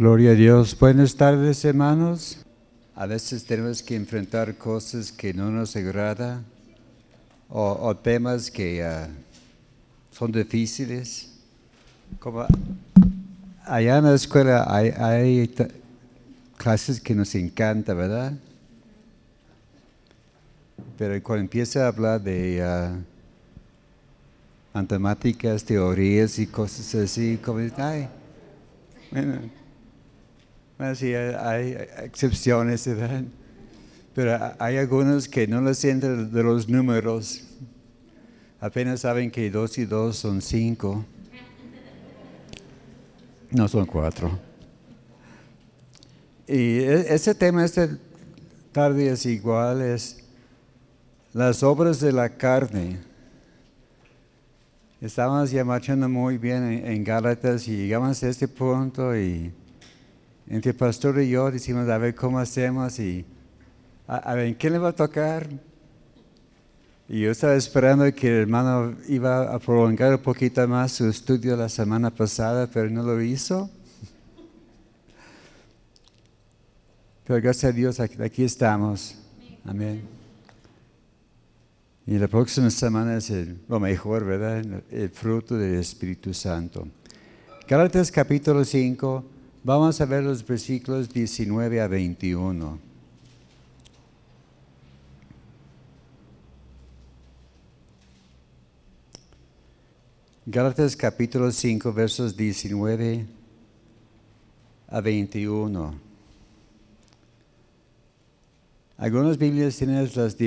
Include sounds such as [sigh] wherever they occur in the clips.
Gloria a Dios. Buenas tardes, hermanos. A veces tenemos que enfrentar cosas que no nos agrada o, temas que ah, son difíciles. Como allá en la escuela hay, clases que nos encantan, ¿verdad? Pero cuando empieza a hablar de uh, matemáticas, teorías y cosas así, como, ay, bueno, sí, hay excepciones, ¿verdad? Pero hay algunos que no lo sienten de los números. Apenas saben que dos y dos son cinco. No son cuatro. Y e, ese tema esta tarde es igual, es las obras de la carne. Estábamos ya marchando muy bien en, en Gálatas y llegamos a este punto y entre el pastor y yo decimos, a ver cómo hacemos y a, ver, ¿quién le va a tocar? Y yo estaba esperando que el hermano iba a prolongar un poquito más su estudio la semana pasada, pero no lo hizo. Pero gracias a Dios, aquí, estamos. Amén. Y la próxima semana es lo mejor, ¿verdad? El fruto del Espíritu Santo. Gálatas capítulo 5. Vamos a ver los versículos 19 a 21. Gálatas capítulo 5 versos 19 a 21. Algunas Biblias tienen las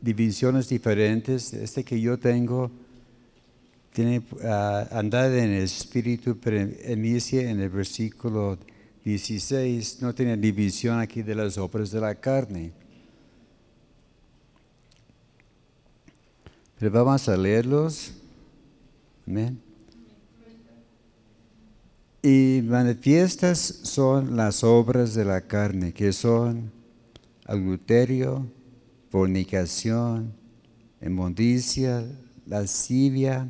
divisiones diferentes. Este que yo tengo tiene uh, andar en el espíritu, pero inicia en el versículo 16, no tiene división aquí de las obras de la carne. Pero vamos a leerlos. Amén. Y manifiestas son las obras de la carne, que son adulterio, fornicación, inmundicia, lascivia,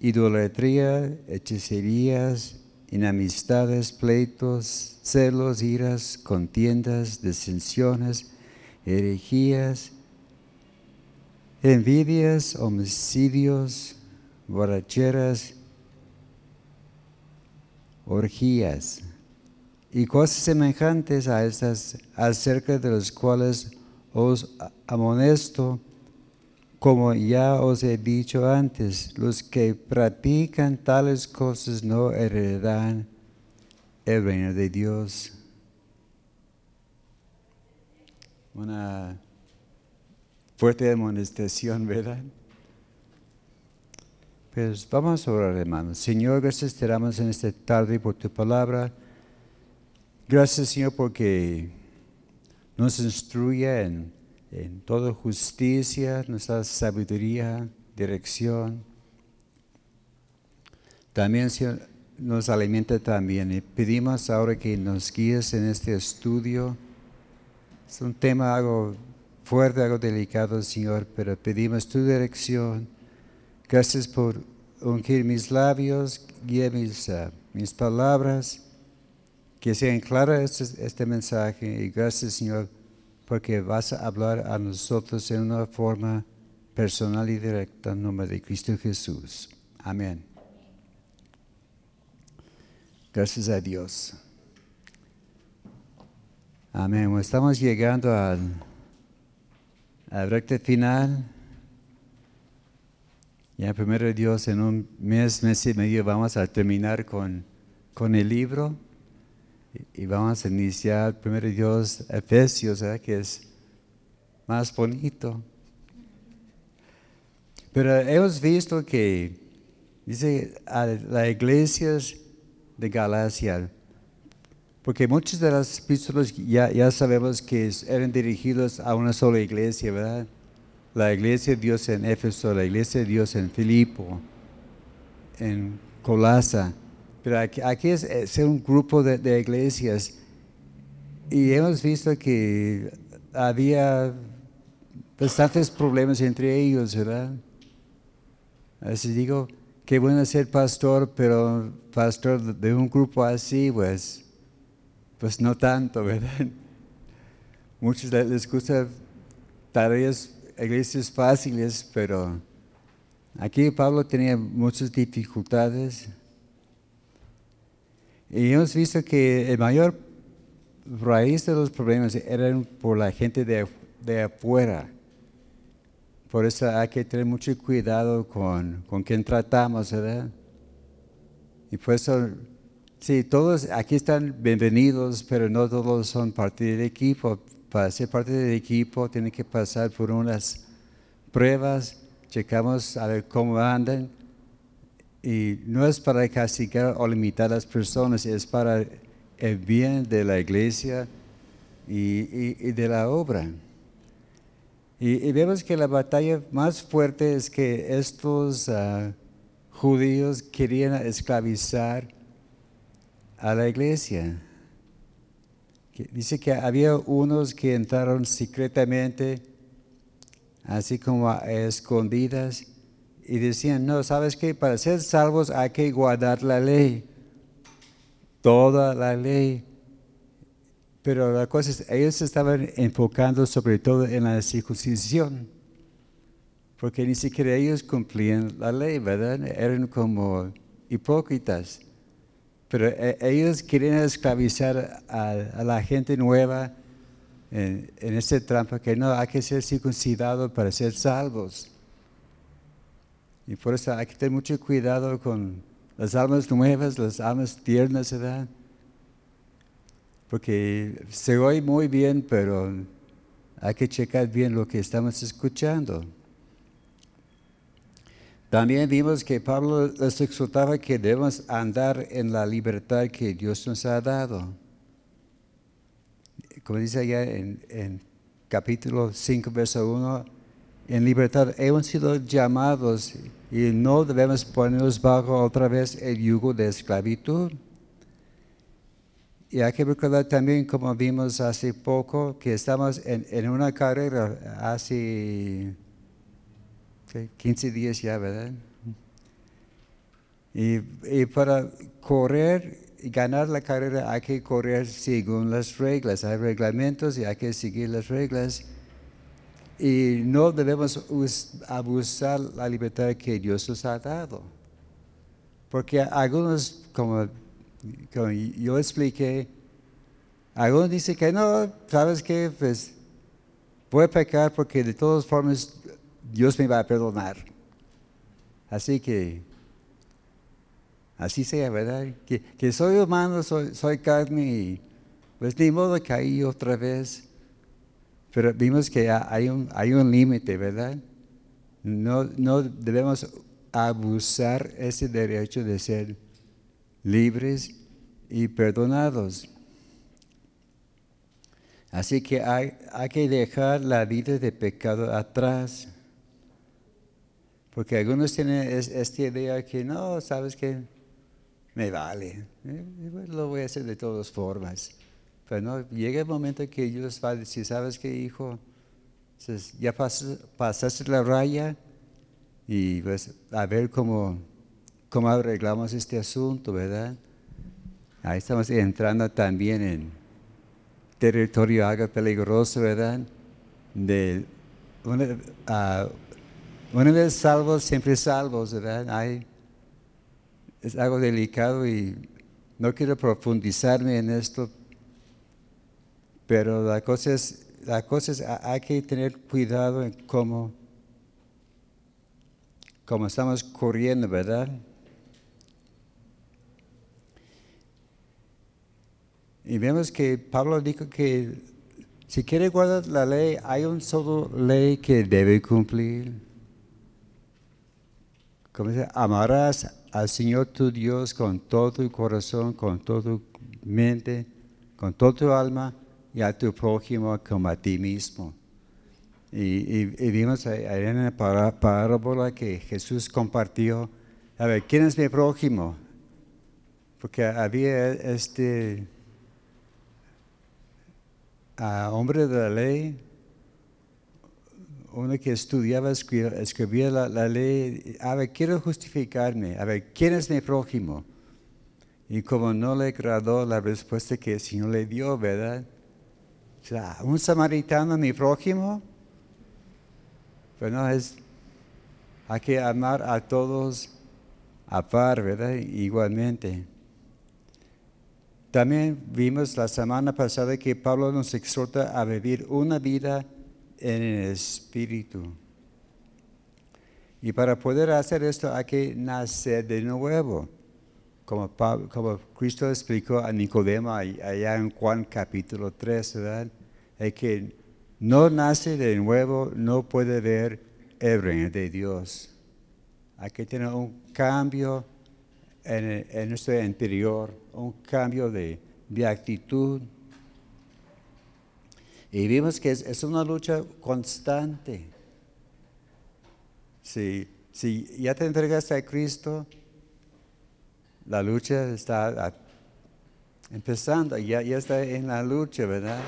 idolatría, hechicerías, inamistades, pleitos, celos, iras, contiendas, disensiones, herejías, envidias, homicidios, borracheras, orgías y cosas semejantes a estas, acerca de las cuales os amonesto como ya os he dicho antes, los que practican tales cosas no heredarán el reino de Dios. Una fuerte amonestación, ¿verdad? Pues vamos a orar, hermanos. Señor, gracias te damos en esta tarde por tu palabra. Gracias, Señor, porque nos instruye en en toda justicia, nuestra sabiduría, dirección. También Señor, nos alimenta también. Pedimos ahora que nos guíes en este estudio. Es un tema algo fuerte, algo delicado, Señor, pero pedimos tu dirección. Gracias por ungir mis labios, guía mis, ah, palabras, que sean claras este, este mensaje. Y gracias, Señor porque vas a hablar a nosotros en una forma personal y directa en nombre de Cristo Jesús. Amén. Gracias a Dios. Amén. Estamos llegando al, al recta final. Ya primero Dios, en un mes, mes y medio vamos a terminar con, con el libro. Y vamos a iniciar primero Dios, Efesios, que es más bonito. Pero hemos visto que, dice, a las iglesias de Galacia, porque muchos de los epístolas ya, ya sabemos que eran dirigidos a una sola iglesia, ¿verdad? La iglesia de Dios en Éfeso, la iglesia de Dios en Filipo, en Colasa. Pero aquí, es, un grupo de, iglesias y hemos visto que había bastantes problemas entre ellos, ¿verdad? Así digo, qué bueno ser pastor, pero pastor de un grupo así, pues, pues no tanto, [laughs] ¿verdad? Muchos les gusta tareas, iglesias fáciles, pero aquí Pablo tenía muchas dificultades. Y hemos visto que el mayor raíz de los problemas eran por la gente de, de afuera. Por eso hay que tener mucho cuidado con, con quien tratamos, ¿verdad? Y por eso, sí, todos aquí están bienvenidos, pero no todos son parte del equipo. Para ser parte del equipo tienen que pasar por unas pruebas, checamos a ver cómo andan. Y no es para castigar o limitar a las personas, es para el bien de la iglesia y, de la obra. Y, vemos que la batalla más fuerte es que estos ah, judíos querían esclavizar a la iglesia. Dice que había unos que entraron secretamente, así como a escondidas, y decían, no, ¿sabes qué? Para ser salvos hay que guardar la ley toda la ley. Pero la cosa es, ellos estaban enfocando sobre todo en la circuncisión, porque ni siquiera ellos cumplían la ley, ¿verdad? Eran como hipócritas. Pero eh, ellos querían esclavizar a, la gente nueva en, en esta trampa que no, hay que ser circuncidado para ser salvos. Y por eso hay que tener mucho cuidado con las almas nuevas, las almas tiernas, ¿verdad? Porque se oye muy bien, pero hay que checar bien lo que estamos escuchando. También vimos que Pablo les exhortaba que debemos andar en la libertad que Dios nos ha dado. Como dice allá en, en capítulo 5, verso 1, en libertad hemos sido llamados y no debemos ponernos bajo otra vez el yugo de esclavitud. Y hay que recordar también, como vimos hace poco, que estamos en, una carrera hace 15 días ya, ¿verdad? Y, y, para correr y ganar la carrera hay que correr según las reglas. Hay reglamentos y hay que seguir las reglas y no debemos abusar la libertad que Dios nos ha dado. Porque algunos, como, yo expliqué, algunos dicen que no, ¿sabes qué? Pues voy a pecar porque de todas formas Dios me va a perdonar. Así que, así sea, ¿verdad? Que, soy humano, soy, soy carne y pues ni modo caí otra vez. Pero vimos que hay un, hay un límite, ¿verdad? No, no debemos abusar ese derecho de ser libres y perdonados. Así que hay, hay, que dejar la vida de pecado atrás. Porque algunos tienen esta idea que no, sabes que me vale, eh, lo voy a hacer de todas formas. Pero no, llega el momento que Dios va a decir, ¿sabes qué, hijo? ya pasaste la raya y pues a ver cómo, cómo arreglamos este asunto, ¿verdad? Ahí estamos entrando también en territorio algo peligroso, ¿verdad? De una, una vez salvos, siempre salvos, ¿verdad? es algo delicado y no quiero profundizarme en esto, pero la cosa es, la cosa es hay que tener cuidado en cómo, cómo estamos corriendo, ¿verdad? Y vemos que Pablo dijo que si quiere guardar la ley, hay un solo ley que debe cumplir. Como dice, amarás al Señor tu Dios con todo tu corazón, con toda tu mente, con toda tu alma y a tu prójimo como a ti mismo. Y, vimos ahí en la parábola que Jesús compartió, a ver, ¿quién es mi prójimo? Porque había este hombre de la ley, uno que estudiaba, escribía, la, la, ley, a ver, quiero justificarme, a ver, ¿quién es mi prójimo? Y como no le agradó la respuesta que el Señor le dio, ¿verdad? Sea, un samaritano mi prójimo, pero no es, hay que amar a todos a par, ¿verdad? Igualmente. También vimos la semana pasada que Pablo nos exhorta a vivir una vida en el Espíritu. Y para poder hacer esto hay que nacer de nuevo, como, Cristo explicó a Nicodemo allá en Juan capítulo 3, ¿verdad? El que no nace de nuevo no puede ver el reino de Dios. Hay que tener un cambio en, nuestro interior, un cambio de, de actitud, y vimos que es, una lucha constante. Si, si, ya te entregaste a Cristo, la lucha está empezando, ya, está en la lucha, ¿verdad?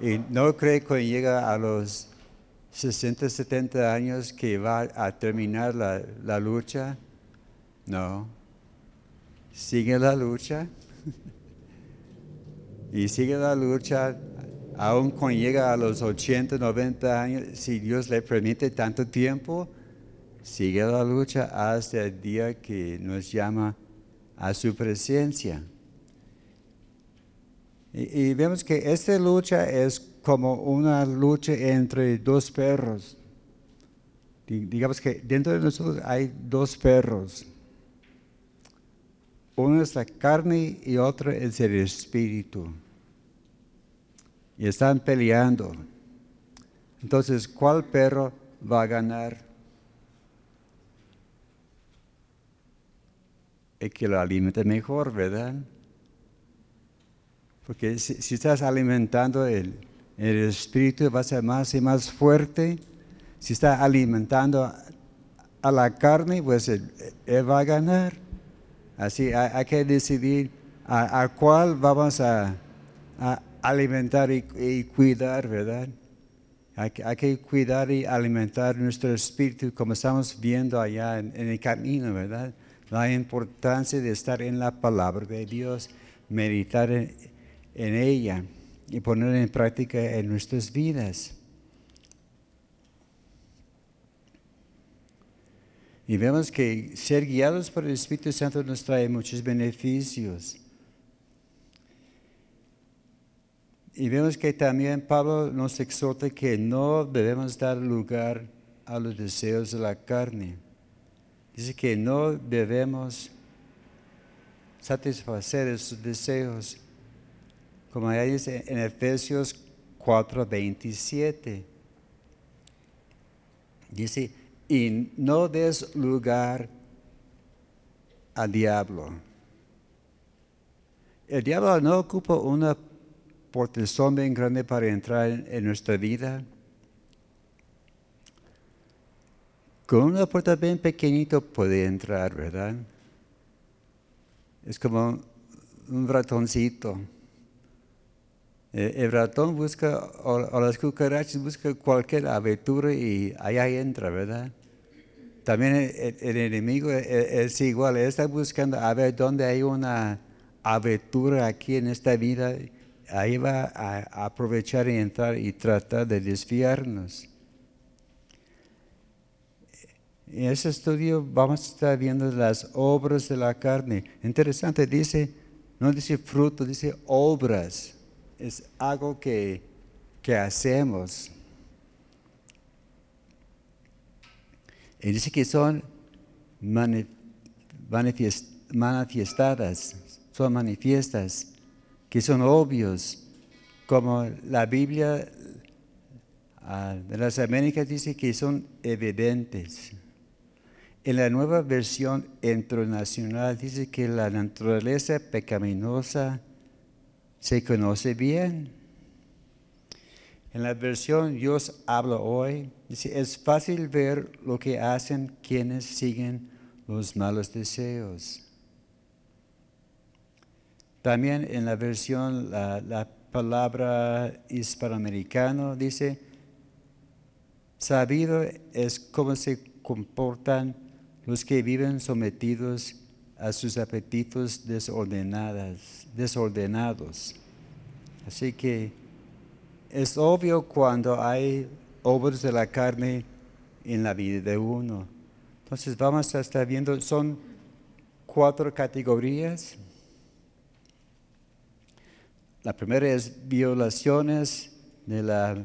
Y no cree que llega a los 60, 70 años que va a terminar la, la lucha. No. Sigue la lucha. [laughs] y sigue la lucha aún cuando llega a los 80, 90 años, si Dios le permite tanto tiempo, sigue la lucha hasta el día que nos llama a su presencia. Y, vemos que esta lucha es como una lucha entre dos perros. Digamos que dentro de nosotros hay dos perros. Uno es la carne y otro es el espíritu y están peleando. Entonces, ¿cuál perro va a ganar? El que lo alimente mejor, ¿verdad? Porque si, estás alimentando el, el, espíritu, va a ser más y más fuerte. Si estás alimentando a la carne, pues él, va a ganar. Así hay, que decidir a, cuál vamos a, a alimentar y, cuidar, ¿verdad? Hay, que cuidar y alimentar nuestro espíritu, como estamos viendo allá en, el camino, ¿verdad? La importancia de estar en la palabra de Dios, meditar en, ella y ponerla en práctica en nuestras vidas. Y vemos que ser guiados por el Espíritu Santo nos trae muchos beneficios. Y vemos que también Pablo nos exhorta que no debemos dar lugar a los deseos de la carne. Dice que no debemos satisfacer esos deseos, como dice en Efesios 4:27. Dice, y no des lugar al diablo. El diablo no ocupa una son bien grande para entrar en, nuestra vida. Con una puerta bien pequeñita puede entrar, ¿verdad? Es como un ratoncito. El, ratón busca, o, las cucarachas buscan cualquier abertura y allá entra, ¿verdad? También el, enemigo es, igual, él está buscando a ver dónde hay una abertura aquí en esta vida ahí va a aprovechar y entrar y tratar de desviarnos. En ese estudio vamos a estar viendo las obras de la carne. Interesante, dice, no dice fruto, dice obras. Es algo que, que hacemos. Y dice que son manifestadas, son manifiestas que son obvios, como la Biblia ah, de las Américas dice que son evidentes. En la nueva versión internacional dice que la naturaleza pecaminosa se conoce bien. En la versión Dios habla hoy, dice, es fácil ver lo que hacen quienes siguen los malos deseos. También en la versión, la, palabra hispanoamericano dice, Sabido es cómo se comportan los que viven sometidos a sus apetitos desordenados. desordenados. Así que es obvio cuando hay obras de la carne en la vida de uno. Entonces vamos a estar viendo, son cuatro categorías. La primera es violaciones de la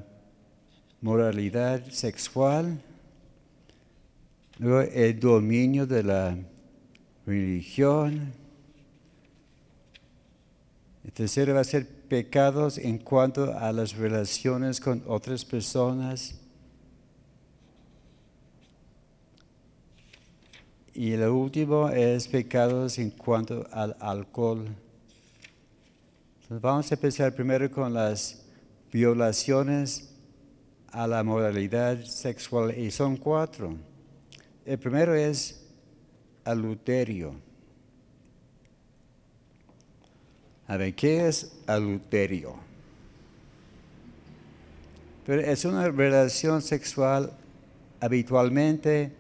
moralidad sexual. Luego el dominio de la religión. El tercero va a ser pecados en cuanto a las relaciones con otras personas. Y el último es pecados en cuanto al alcohol. vamos a empezar primero con las violaciones a la moralidad sexual y son cuatro. El primero es adulterio. A ver, ¿qué es adulterio? Pero es una relación sexual habitualmente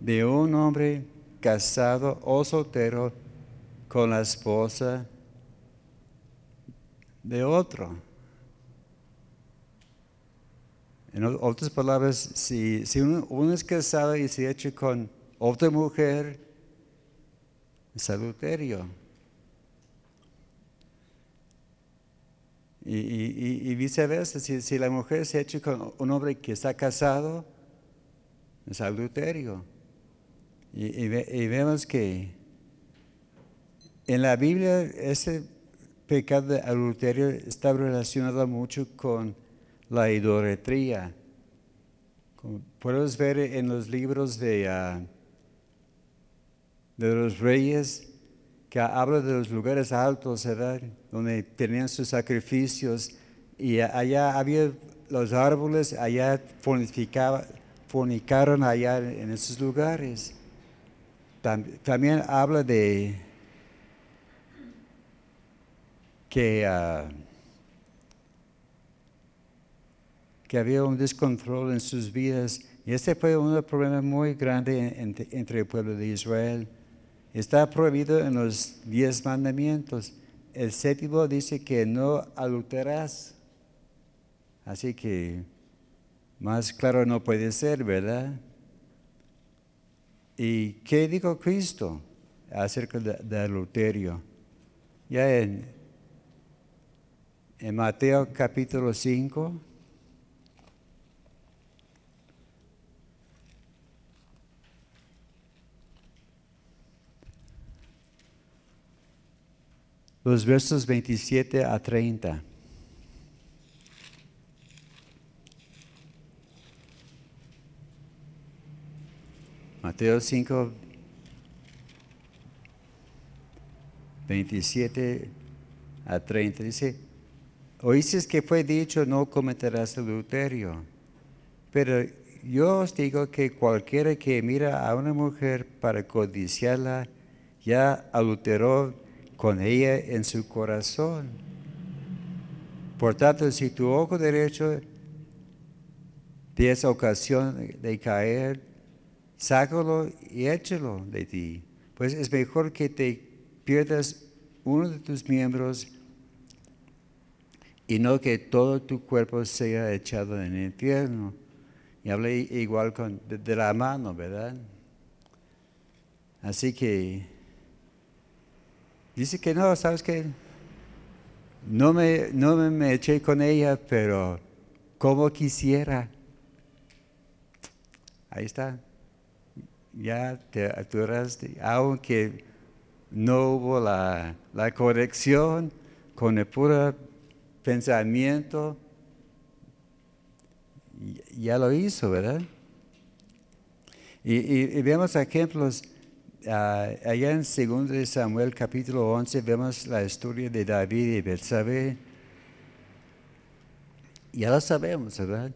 de un hombre casado o soltero con la esposa de otro. En otras palabras, si, uno, es casado y se echa con otra mujer, es adulterio. Y, viceversa, si, si, la mujer se echa con un hombre que está casado, es adulterio. Y, vemos que en la Biblia ese pecado de adulterio está relacionado mucho con la idolatría. Puedes ver en los libros de, ah, de los reyes, que habla de los lugares altos. Donde tenían sus sacrificios y allá había los árboles, allá fornicaron allá en esos lugares. También habla de que, ah, que había un descontrol en sus vidas. Y este fue un problema muy grande entre el pueblo de Israel. Está prohibido en los diez mandamientos. El séptimo dice que no adulterás. Así que más claro no puede ser, ¿verdad? ¿Y qué dijo Cristo acerca del adulterio? Ya en, en Mateo capítulo 5, los versos 27 a 30. Mateo 5, 27 a 30 dice, oíste que fue dicho, no cometerás adulterio, pero yo os digo que cualquiera que mira a una mujer para codiciarla, ya adulteró con ella en su corazón. Por tanto, si tu ojo derecho tienes ocasión de caer, sácalo y échalo de ti. Pues es mejor que te pierdas uno de tus miembros y no que todo tu cuerpo sea echado en el infierno. Y hablé igual con, de, la mano, ¿verdad? Así que dice que no, ¿sabes qué? No me, no me eché con ella, pero como quisiera. Ahí está ya te aturaste, aunque no hubo la, corrección con el puro pensamiento, ya lo hizo, ¿verdad? Y, vemos ejemplos, ah, allá en 2 Samuel capítulo 11 vemos la historia de David y Betsabé. Ya lo sabemos, ¿verdad?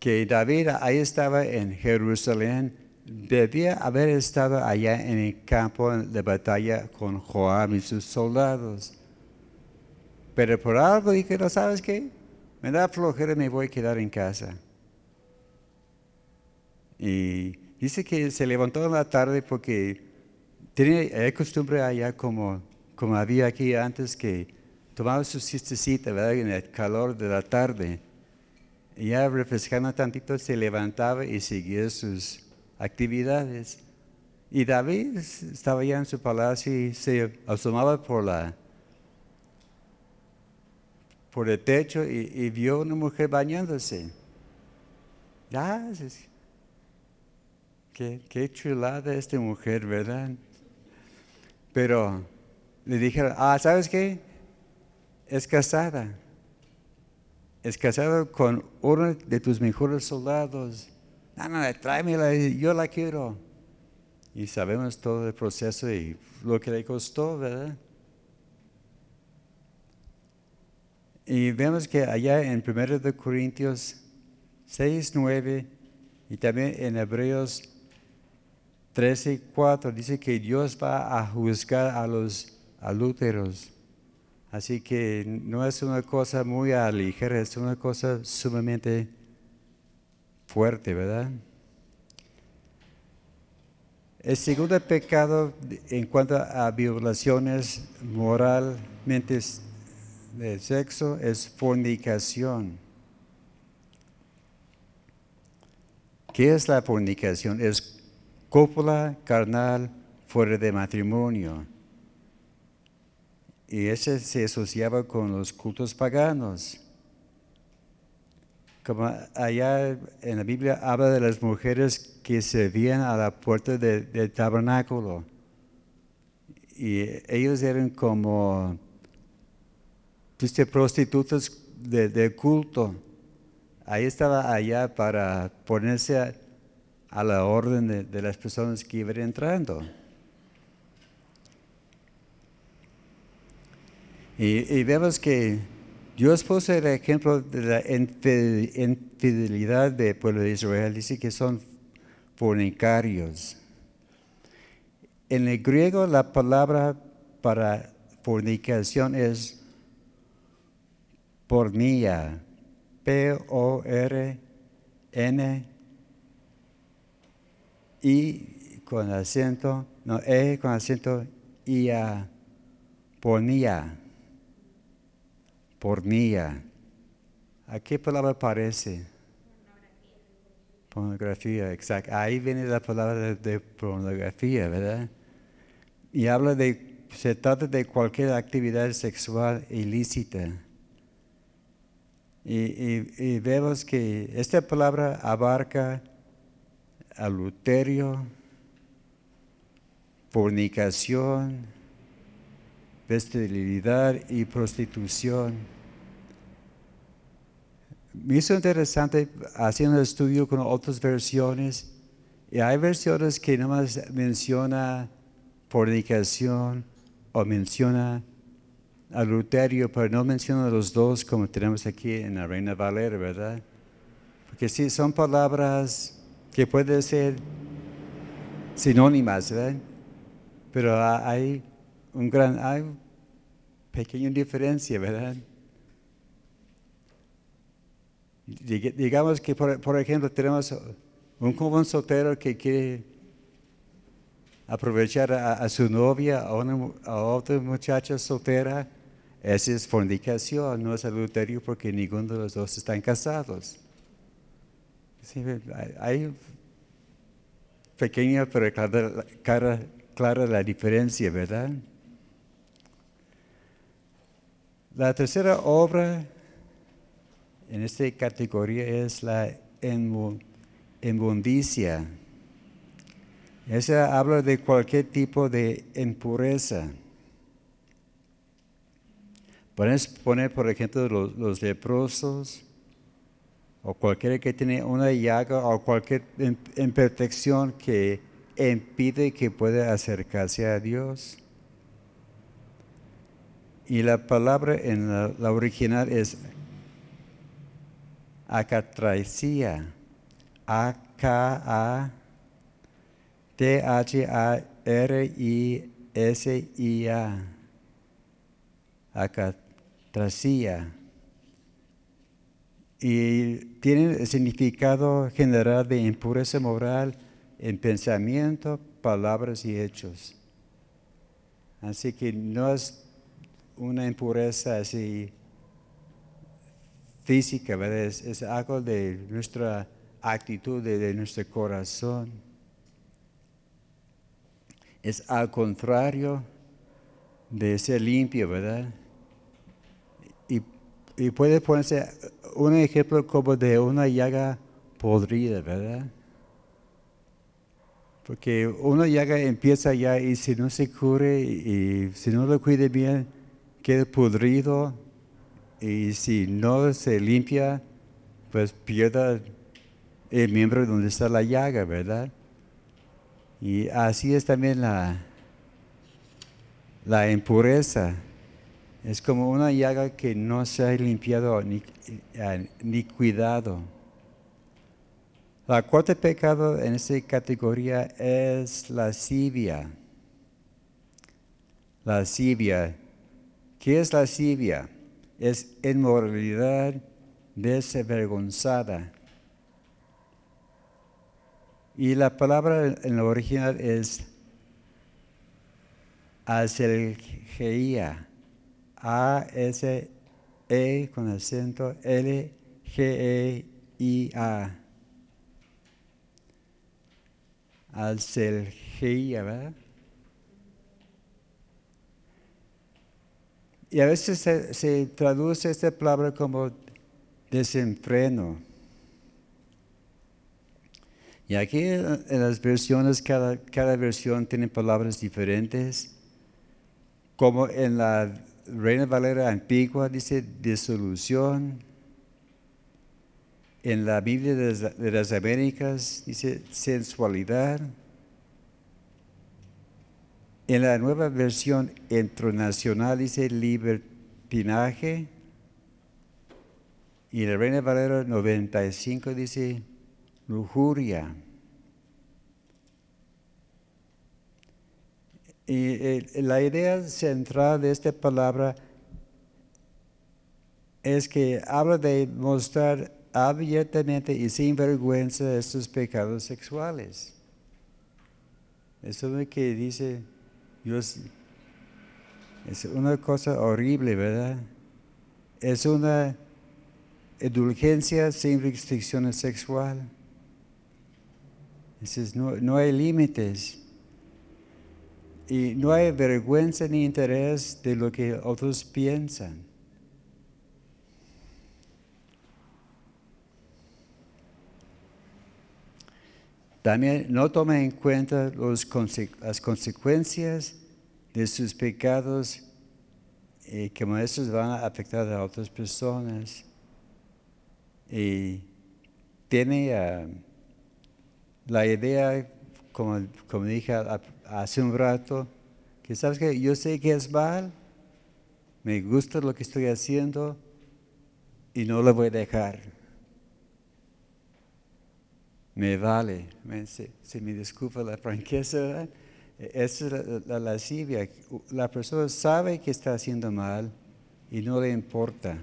Que David ahí estaba en Jerusalén debía haber estado allá en el campo de batalla con Joab y sus soldados. Pero por algo dije, ¿no sabes qué? Me da flojera me voy a quedar en casa. Y dice que se levantó en la tarde porque tiene costumbre allá como, como había aquí antes que tomaba su siestecita en el calor de la tarde. Y ya refrescando tantito se levantaba y seguía sus actividades. Y David estaba ya en su palacio y se asomaba por la por el techo y, vio una mujer bañándose. Ya, qué, qué chulada esta mujer, ¿verdad? Pero le dijeron, ah, ¿sabes qué? Es casada. Es casada con uno de tus mejores soldados. No, no, tráemela, yo la quiero. Y sabemos todo el proceso y lo que le costó, ¿verdad? Y vemos que allá en 1 de Corintios 6, 9 y también en Hebreos 13, 4 dice que Dios va a juzgar a los adúlteros. Así que no es una cosa muy ligera, es una cosa sumamente fuerte, ¿verdad? El segundo pecado en cuanto a violaciones moralmente de sexo es fornicación. ¿Qué es la fornicación? Es cópula carnal fuera de matrimonio. Y ese se asociaba con los cultos paganos. Como allá en la Biblia habla de las mujeres que servían a la puerta del tabernáculo. Y ellos eran como Viste, prostitutas de, culto. Ahí estaba allá para ponerse a, la orden de, las personas que iban entrando. Y, vemos que Dios puso el ejemplo de la infidelidad del pueblo de Israel. Dice que son fornicarios. En el griego la palabra para fornicación es pornía, P-O-R-N, I con acento, no, E con acento, I-A, pornía, pornía. ¿A qué palabra parece? Pornografía, exacto. Ahí viene la palabra de pornografía, ¿verdad? Y habla de, se trata de cualquier actividad sexual ilícita y, vemos que esta palabra abarca adulterio, fornicación, bestialidad y prostitución. Me hizo interesante haciendo un estudio con otras versiones y hay versiones que no más menciona fornicación o menciona adulterio, pero no menciona los dos como tenemos aquí en la Reina Valera, ¿verdad? Porque sí, son palabras que pueden ser sinónimas, ¿verdad? Pero hay un gran, hay pequeña diferencia, ¿verdad? Digamos que, por, ejemplo, tenemos un joven soltero que quiere aprovechar a, su novia, a, una, a otra muchacha soltera, esa es fornicación, no es adulterio porque ninguno de los dos están casados. Hay pequeña pero clara, clara, la diferencia, ¿verdad? La tercera obra en esta categoría es la inmundicia. Esa habla de cualquier tipo de impureza. Puedes poner, por ejemplo, los, leprosos o cualquiera que tiene una llaga o cualquier imperfección que impide que pueda acercarse a Dios. Y la palabra en la, original es acatracia. A-K-A-T-H-A-R-I-S-I-A. Acatracia y tienen el significado general de impureza moral en pensamiento, palabras y hechos. Así que no es una impureza así física, ¿verdad? Es, algo de nuestra actitud, de, nuestro corazón. Es al contrario de ser limpio, ¿verdad? Y, puede ponerse un ejemplo como de una llaga podrida, ¿verdad? Porque una llaga empieza ya y si no se cubre y si no lo cuide bien, queda podrido y si no se limpia, pues pierda el miembro donde está la llaga, ¿verdad? Y así es también la, la impureza. Es como una llaga que no se ha limpiado ni, eh, ni cuidado. La cuarta pecado en esta categoría es la lascivia. Lascivia. ¿Qué es lascivia? Es inmoralidad desvergonzada. Y la palabra en lo original es aselgeia. A-S-E con acento L-G-E-I-A al ¿verdad? Y a veces se, traduce esta palabra como desenfreno. Y aquí en las versiones, cada, cada versión tiene palabras diferentes. Como en la Reina Valera antigua dice disolución, en la Biblia de las Américas dice sensualidad. En la nueva versión internacional dice libertinaje. Y la Reina Valera 95 dice lujuria. Y la idea central de esta palabra es que habla de mostrar abiertamente y sin vergüenza estos pecados sexuales. Eso es lo que dice Dios. Es una cosa horrible, ¿verdad? Es una indulgencia sin restricciones sexuales. No, no hay límites. Y no hay vergüenza ni interés de lo que otros piensan. También no toma en cuenta las consecuencias de sus pecados y que estos van a afectar a otras personas. Y tiene ah, la idea, como, como dije hace un rato, que sabes que yo sé que es mal, me gusta lo que estoy haciendo y no lo voy a dejar me vale. Se, me disculpa la franqueza, esa es la, lascivia. La persona sabe que está haciendo mal y no le importa.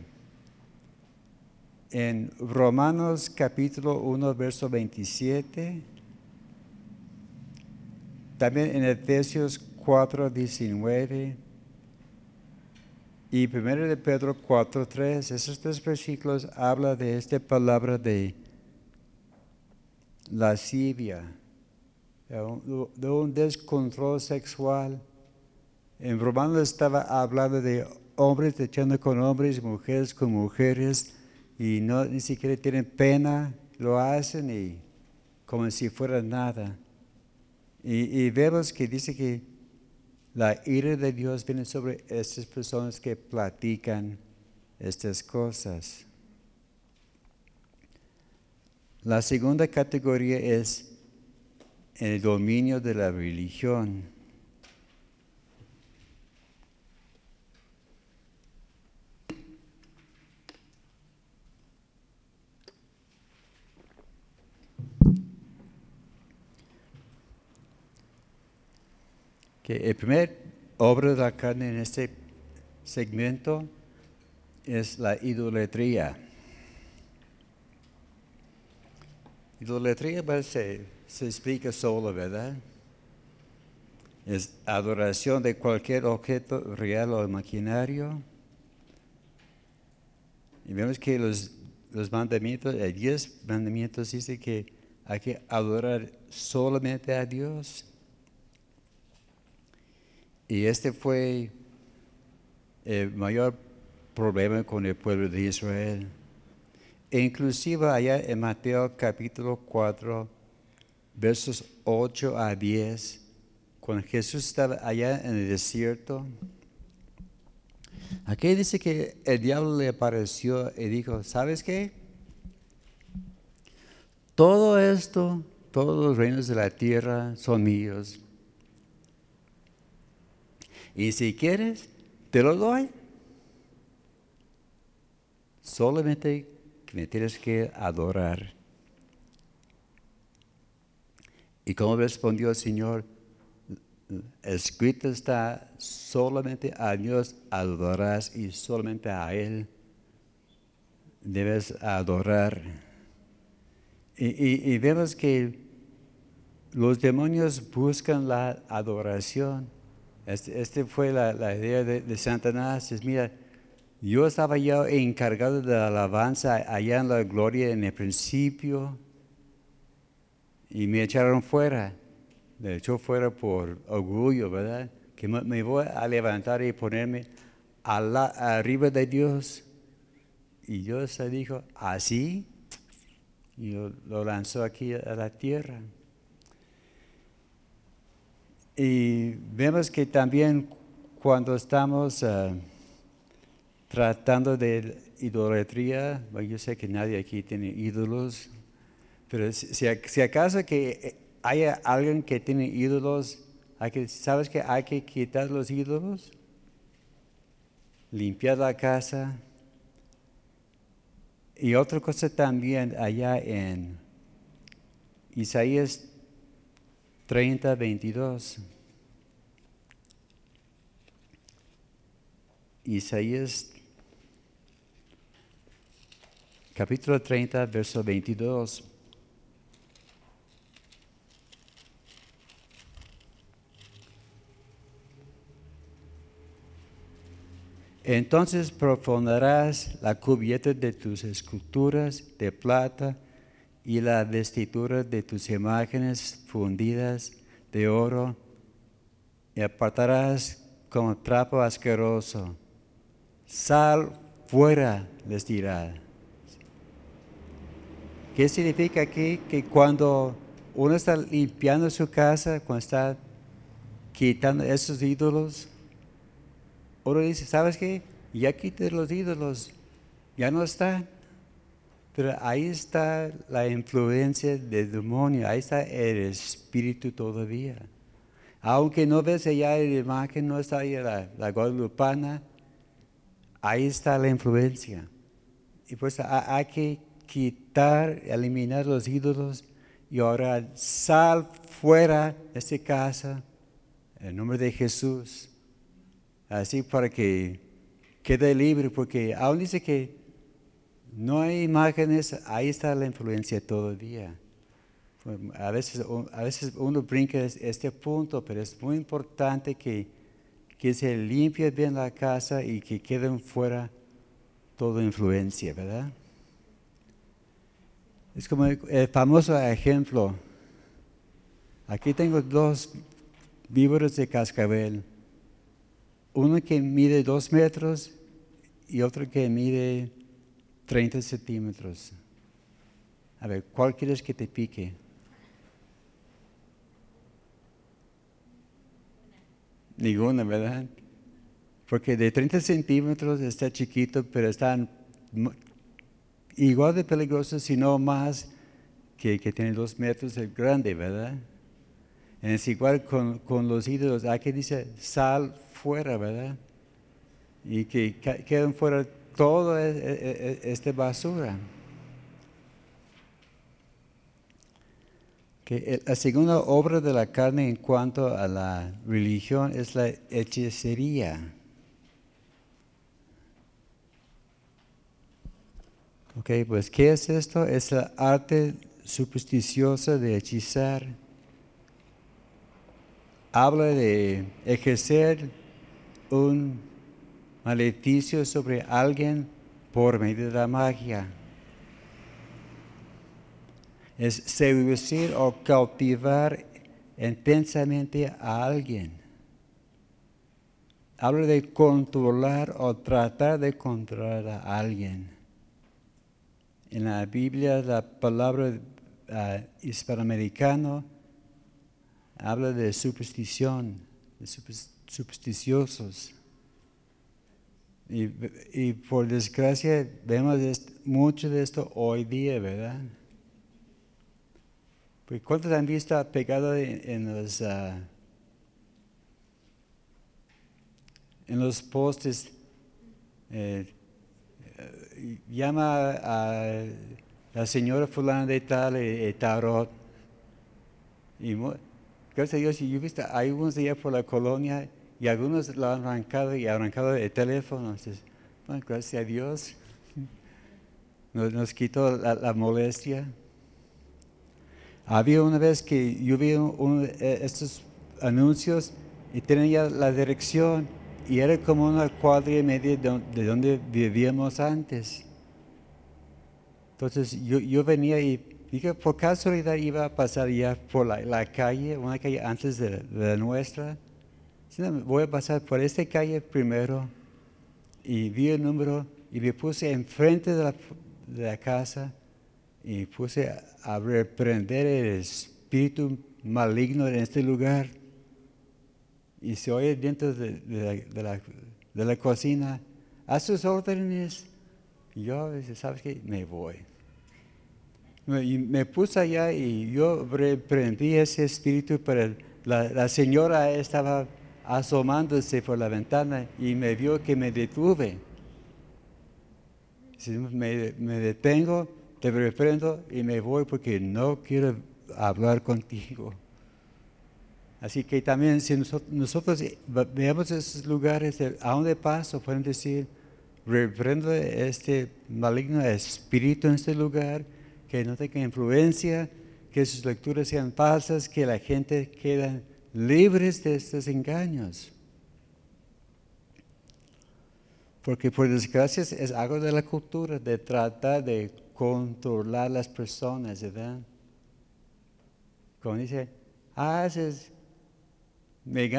En Romanos capítulo 1, verso 27, también en Efesios 4, 19 y 1 de Pedro 4, 3, esos tres versículos hablan de esta palabra de lascivia, de un descontrol sexual. En Romano estaba hablando de hombres echando con hombres, mujeres con mujeres, y no ni siquiera tienen pena, lo hacen y como si fuera nada. Y, vemos que dice que la ira de Dios viene sobre estas personas que platican estas cosas. La segunda categoría es el dominio de la religión. Que el primer obra de la carne en este segmento es la idolatría. idolatría pues, se, se explica solo, ¿verdad? Es adoración de cualquier objeto real o imaginario. Y vemos que los, los mandamientos, el diez mandamientos dice que hay que adorar solamente a Dios. Y este fue el mayor problema con el pueblo de Israel. E inclusive allá en Mateo capítulo 4, versos 8 a 10, cuando Jesús estaba allá en el desierto, aquí dice que el diablo le apareció y dijo, ¿sabes qué? Todo esto, todos los reinos de la tierra son míos. Y si quieres, te lo doy. Solamente me tienes que adorar. ¿Y cómo respondió el Señor? Escrito está, solamente a Dios adorarás y solamente a Él debes adorar. Y, vemos que los demonios buscan la adoración. Esta este fue la, idea de, de Satanás. Es, mira, yo estaba ya encargado de la alabanza allá en la gloria en el principio y me echaron fuera. Me echó fuera por orgullo, ¿verdad? Que me, voy a levantar y ponerme arriba de Dios. Y Dios se dijo, así, y lo lanzó aquí a la tierra. Y vemos que también cuando estamos... Ah, tratando de idolatría, yo sé que nadie aquí tiene ídolos, pero si, acaso que haya alguien que tiene ídolos, hay que, ¿sabes que hay que quitar los ídolos? Limpiar la casa. Y otra cosa también allá en Isaías 30, 22. Isaías capítulo 30, verso 22. Entonces profanarás la cubierta de tus esculturas de plata y la vestidura de tus imágenes fundidas de oro y apartarás como trapo asqueroso. Sal fuera, les dirá. ¿Qué significa aquí? Que cuando uno está limpiando su casa, cuando está quitando esos ídolos, uno dice, ¿sabes qué? Ya quité los ídolos, ya no están. Pero ahí está la influencia del demonio, ahí está el espíritu todavía. Aunque no ves allá la imagen, no está ahí la, la guadalupana, ahí está la influencia. Y pues hay que quitar, eliminar los ídolos y ahora sal fuera de esta casa en nombre de Jesús. Así para que quede libre, porque aún dice que no hay imágenes, ahí está la influencia todavía. A veces, a veces uno brinca este punto, pero es muy importante que, que se limpie bien la casa y que queden fuera toda influencia, ¿verdad? Es como el famoso ejemplo. Aquí tengo dos víboras de cascabel. Uno que mide dos metros y otro que mide 30 centímetros. A ver, ¿cuál quieres que te pique? Ninguna, ¿verdad? Porque de 30 centímetros está chiquito, pero están igual de peligroso, sino más que, que tiene dos metros de grande, ¿verdad? Es igual con, con los ídolos, aquí dice sal fuera, ¿verdad? Y que queden fuera toda e, e, e, esta basura. Que la segunda obra de la carne en cuanto a la religión es la hechicería. Ok, pues ¿qué es esto? Es el arte supersticiosa de hechizar. Habla de ejercer un maleficio sobre alguien por medio de la magia. Es seducir o cautivar intensamente a alguien. Habla de controlar o tratar de controlar a alguien. En la Biblia la palabra uh, hispanoamericano habla de superstición, de supersticiosos. Y, por desgracia vemos mucho de esto hoy día, ¿verdad? Pues ¿Cuántos han visto pegado en, los, ah, en los postes? Eh, eh, llama a la señora fulana de tal, eh, eh tarot. Y gracias a Dios, yo he visto, hay unos allá por la colonia y algunos lo han arrancado y arrancado el teléfono. Entonces, gracias a Dios. [laughs] Nos, quitó la, molestia. Había una vez que yo vi estos anuncios y tenía la dirección y era como una cuadra y media de, donde vivíamos antes. Entonces yo, yo venía y dije, por casualidad iba a pasar ya por la, calle, una calle antes de, de la nuestra voy a pasar por esta calle primero y vi el número y me puse enfrente de la, de la casa y puse a, reprender el espíritu maligno en este lugar. Y se oye dentro de, la, de la, cocina, a sus órdenes. Y yo, ¿sabes qué? Me voy. Y me puse allá y yo reprendí ese espíritu, pero la, la señora estaba asomándose por la ventana y me vio que me detuve. Me, detengo, te reprendo y me voy porque no quiero hablar contigo. Así que también si nosotros, veamos esos lugares, a donde paso, pueden decir, reprendo este maligno espíritu en este lugar, que no tenga influencia, que sus lecturas sean falsas, que la gente quede libres de estos engaños. Porque por desgracia es algo de la cultura, de tratar de controlar las personas, ¿verdad? Como dice, ah, es, me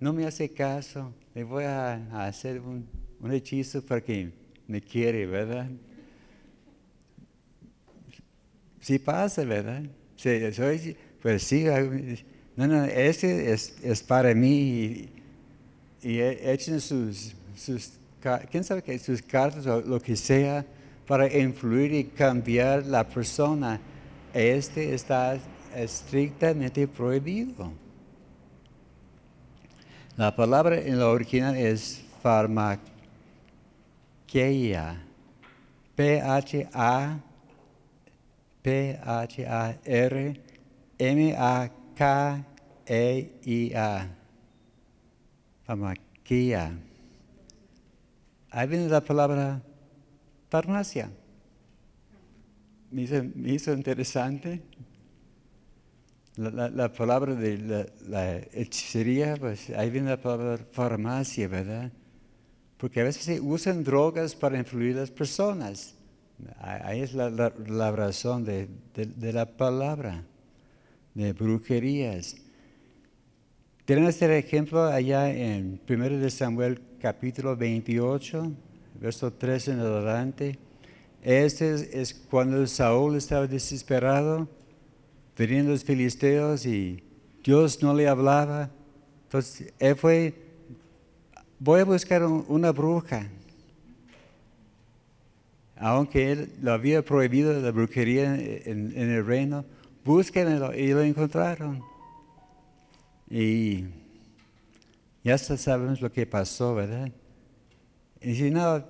no me hace caso, le voy a, hacer un, hechizo para que me quiere, ¿verdad? Sí pasa, ¿verdad? Sí, pues sí, no, no, ese es, para mí y, echen sus, sus, quién sabe qué, sus cartas o lo que sea para influir y cambiar la persona. Este está estrictamente prohibido. La palabra en la original es farmaqueia. P-H-A, P-H-A-R, M-A K-E-I-A. Farmaquia. Ahí viene la palabra farmacia. Me hizo, interesante. La, palabra de la, hechicería, pues ahí viene la palabra farmacia, ¿verdad? Porque a veces se usan drogas para influir a las personas. Ahí es la, razón de la palabra de brujerías. Tenemos este ejemplo allá en 1 Samuel capítulo 28, verso 13 en adelante. Este es, cuando Saúl estaba desesperado, viniendo los filisteos y Dios no le hablaba. Entonces él fue, voy a buscar una bruja. Aunque él lo había prohibido la brujería en el reino, búsquenlo y lo encontraron. Y ya sabemos lo que pasó, ¿verdad? Y si no,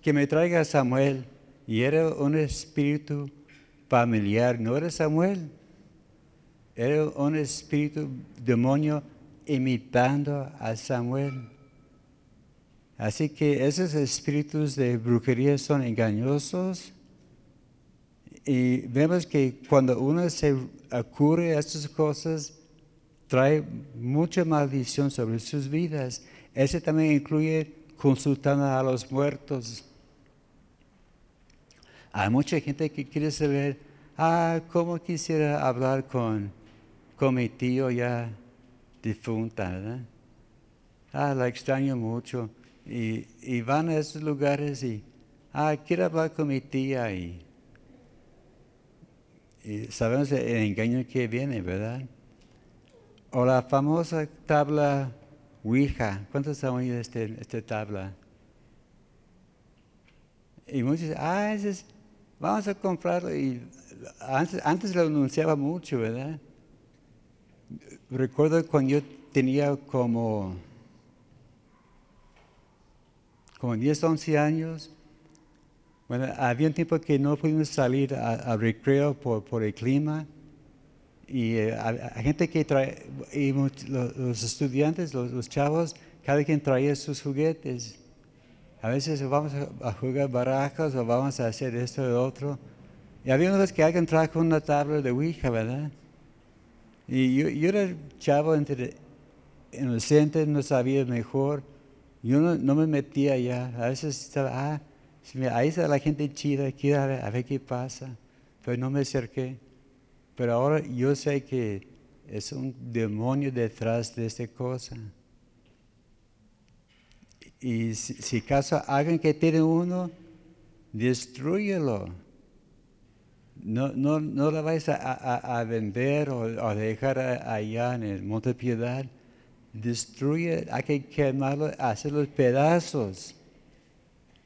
que me traiga Samuel. Y era un espíritu familiar, no era Samuel. Era un espíritu demonio imitando a Samuel. Así que esos espíritus de brujería son engañosos Y vemos que cuando uno se ocurre a estas cosas, trae mucha maldición sobre sus vidas. Ese también incluye consultar a los muertos. Hay mucha gente que quiere saber, ah, cómo quisiera hablar con, con mi tío ya difunta, ¿verdad? Ah, la extraño mucho. Y, y van a esos lugares y, ah, quiero hablar con mi tía y y sabemos el engaño que viene, ¿verdad? O la famosa tabla Ouija. ¿Cuántos han oído este, esta tabla? Y muchos dicen, ah, es, vamos a comprarlo. Y antes, antes lo anunciaba mucho, ¿verdad? Recuerdo cuando yo tenía como, como 10, 11 años, bueno, había un tiempo que no pudimos salir a, recreo por, el clima y eh, gente que trae, y los, estudiantes, los, chavos, cada quien traía sus juguetes. A veces vamos a, jugar barajas o vamos a hacer esto o otro. Y había una vez que alguien trajo una tabla de Ouija, ¿verdad? Y yo, yo era chavo entre, inocente, no sabía mejor. Yo no, no me metía allá. A veces estaba, ah, ahí está la gente chida, quiero a ver, a ver qué pasa. Pero no me acerqué. Pero ahora yo sé que es un demonio detrás de esta cosa. Y si, si caso hagan que tiene uno, destruyelo. No, no, no la vais a, vender o a dejar allá en el Monte Piedad. Destruye, hay que quemarlo, hacerlo pedazos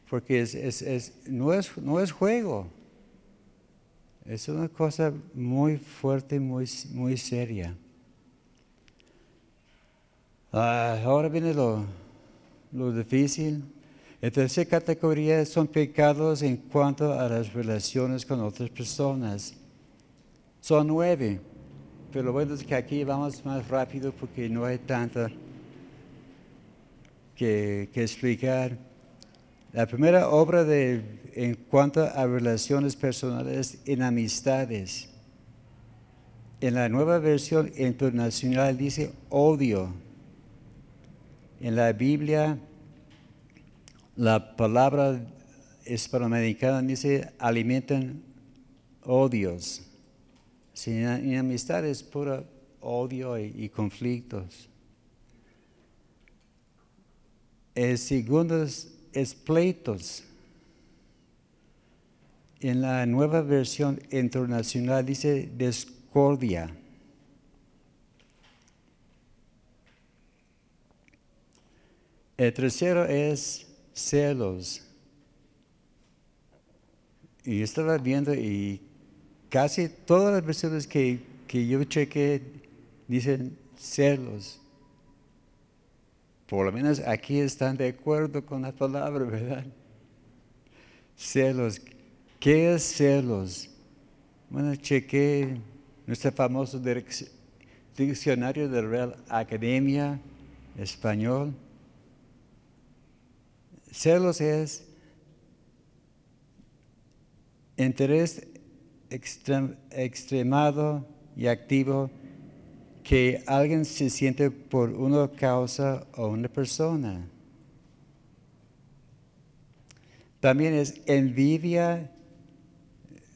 porque no, es, no es juego. Es una cosa muy fuerte, muy, muy seria. Ah, ahora viene lo, lo difícil. La tercera categoría son pecados en cuanto a las relaciones con otras personas. Son nueve, pero lo bueno es que aquí vamos más rápido porque no hay tanto que, que explicar. La primera obra de, en cuanto a relaciones personales en amistades. En la nueva versión internacional dice odio. En la Biblia, la palabra hispanoamericana dice alimentan odios. en amistades puro odio y, conflictos. El segundo es pleitos. En la nueva versión internacional dice discordia. El tercero es celos. Y estaba viendo y casi todas las versiones que, que yo chequé dicen celos. Por lo menos aquí están de acuerdo con la palabra, ¿verdad? Celos. ¿Qué es celos? Bueno, chequé nuestro famoso diccionario de Real Academia Español. Celos es interés extremado y activo que alguien se siente por una causa o una persona. También es envidia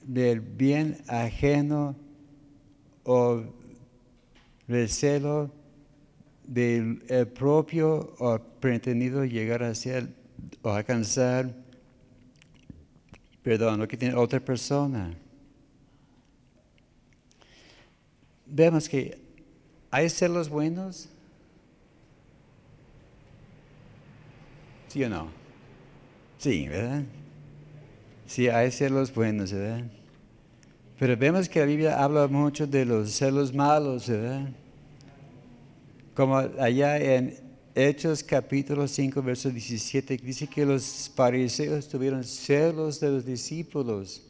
del bien ajeno o recelo del propio o pretendido llegar a ser o alcanzar, perdón, lo que tiene otra persona. Vemos que ¿Hay celos buenos? ¿Sí o no? Sí, ¿verdad? Sí, hay celos buenos, ¿verdad? Pero vemos que la Biblia habla mucho de los celos malos, ¿verdad? Como allá en Hechos capítulo 5, verso 17, dice que los fariseos tuvieron celos de los discípulos,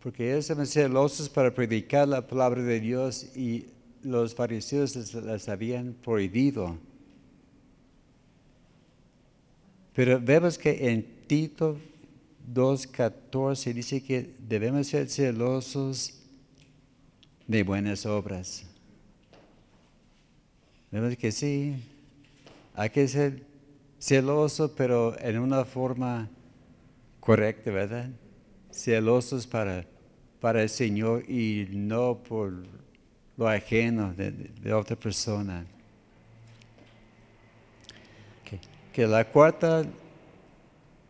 porque ellos estaban celosos para predicar la palabra de Dios y los fariseos las habían prohibido. Pero vemos que en Tito 2.14 dice que debemos ser celosos de buenas obras. Vemos que sí, hay que ser celoso, pero en una forma correcta, ¿verdad? Celosos para, para el Señor y no por lo ajeno de, otra persona. Que la cuarta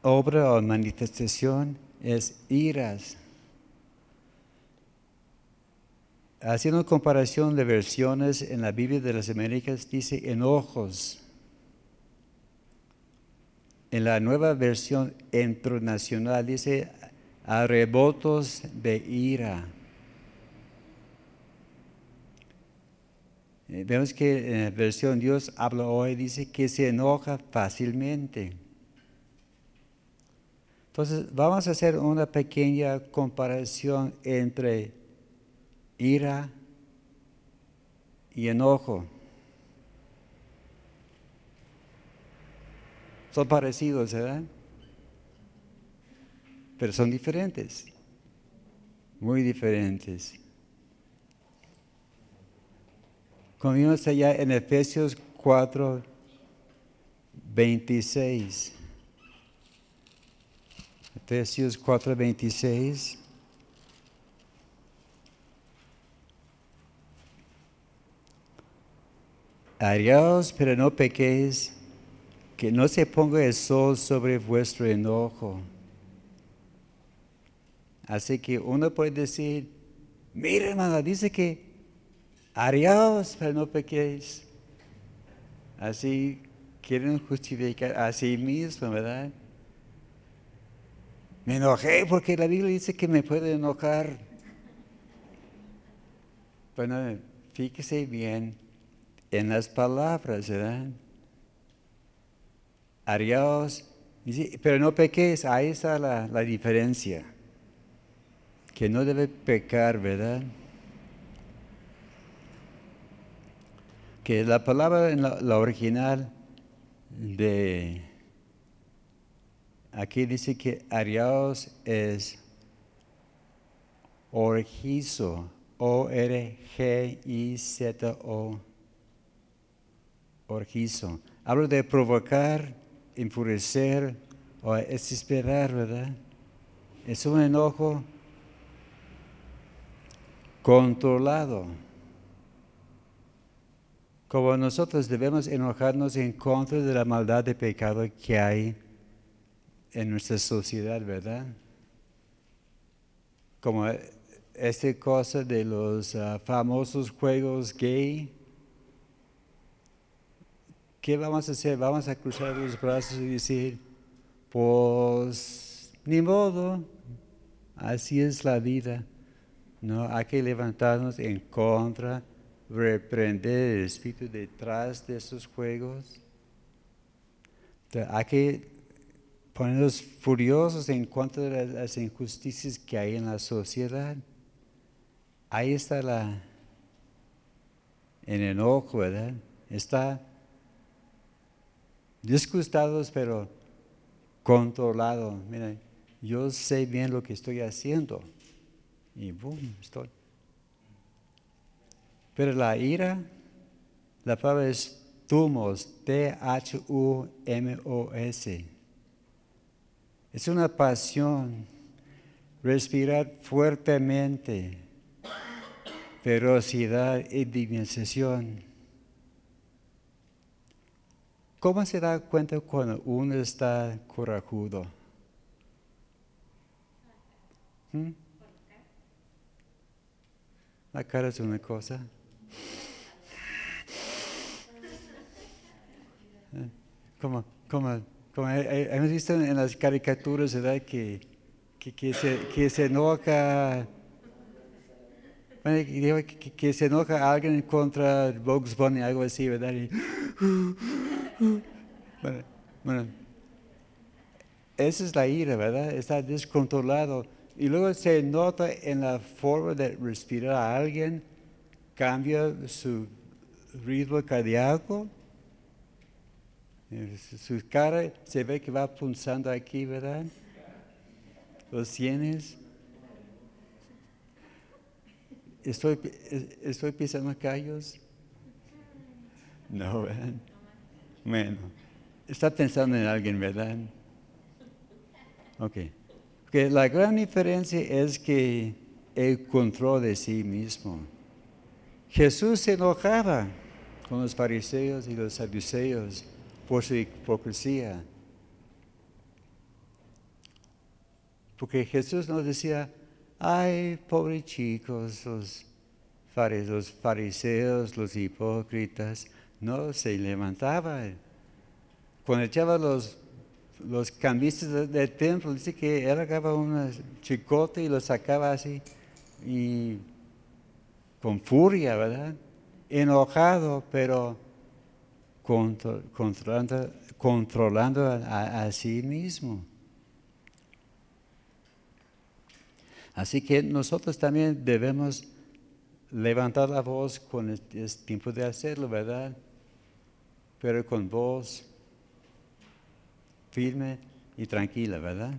obra o manifestación es iras. Haciendo comparación de versiones en la Biblia de las Américas, dice enojos. En la nueva versión internacional dice arrebotos de ira. Eh, vemos que en la versión Dios habla hoy, dice que se enoja fácilmente. Entonces, vamos a hacer una pequeña comparación entre ira y enojo. Son parecidos, ¿verdad? Pero son diferentes, muy diferentes. Como allá en Efesios 4, 26. Efesios 4, 26. Ariaos, pero no pequéis, que no se ponga el sol sobre vuestro enojo. Así que uno puede decir, mire hermano, dice que Ariaos, pero no pequéis. Así quieren justificar a sí mismos, ¿verdad? Me enojé porque la Biblia dice que me puede enojar. Bueno, fíjese bien en las palabras, ¿verdad? Ariaos, pero no pequéis, ahí está la, la diferencia. Que no debe pecar, ¿verdad? Que la palabra en la, original de aquí dice que Ariaos es orgizo, O-R-G-I-Z-O, orgizo. Hablo de provocar, enfurecer o desesperar, ¿verdad? Es un enojo controlado como nosotros debemos enojarnos en contra de la maldad de pecado que hay en nuestra sociedad, ¿verdad? Como esta cosa de los ah, famosos juegos gay. ¿Qué vamos a hacer? Vamos a cruzar los brazos y decir, pues ni modo, así es la vida. No, hay que levantarnos en contra reprender el espíritu detrás de esos juegos. hay que ponernos furiosos en contra de las injusticias que hay en la sociedad. Ahí está la, en enojo, ¿verdad? Está disgustados, pero controlado. Mira, yo sé bien lo que estoy haciendo. Y boom, estoy pero la ira, la palabra es tumos, T-H-U-M-O-S. Es una pasión, respirar fuertemente, ferocidad y divinación. ¿Cómo se da cuenta cuando uno está corajudo? ¿Mm? La cara es una cosa. Como, como, como hemos visto en las caricaturas, ¿verdad? Que, que, se, que se enoja, que, que, se enoja alguien contra Bugs Bunny, algo así, ¿verdad? bueno, bueno, esa es la ira, ¿verdad? Está descontrolado. Y luego se nota en la forma de respirar a alguien, cambia su ritmo cardíaco su cara se ve que va punzando aquí, ¿verdad? ¿Los tienes? ¿Estoy, estoy pisando callos? No, ¿verdad? Bueno, está pensando en alguien, ¿verdad? Ok. Porque la gran diferencia es que el control de sí mismo. Jesús se enojaba con los fariseos y los saduceos por su hipocresía. Porque Jesús nos decía, ay, pobres chicos, los fariseos, los hipócritas, no se levantaba. Cuando echaba los, los cambistas del, templo, dice que él agarraba un chicote y lo sacaba así, y con furia, ¿verdad? Enojado, pero controlando, controlando a sí mismo. Así que nosotros también debemos levantar la voz cuando es tiempo de hacerlo, ¿verdad? Pero con voz firme y tranquila, ¿verdad?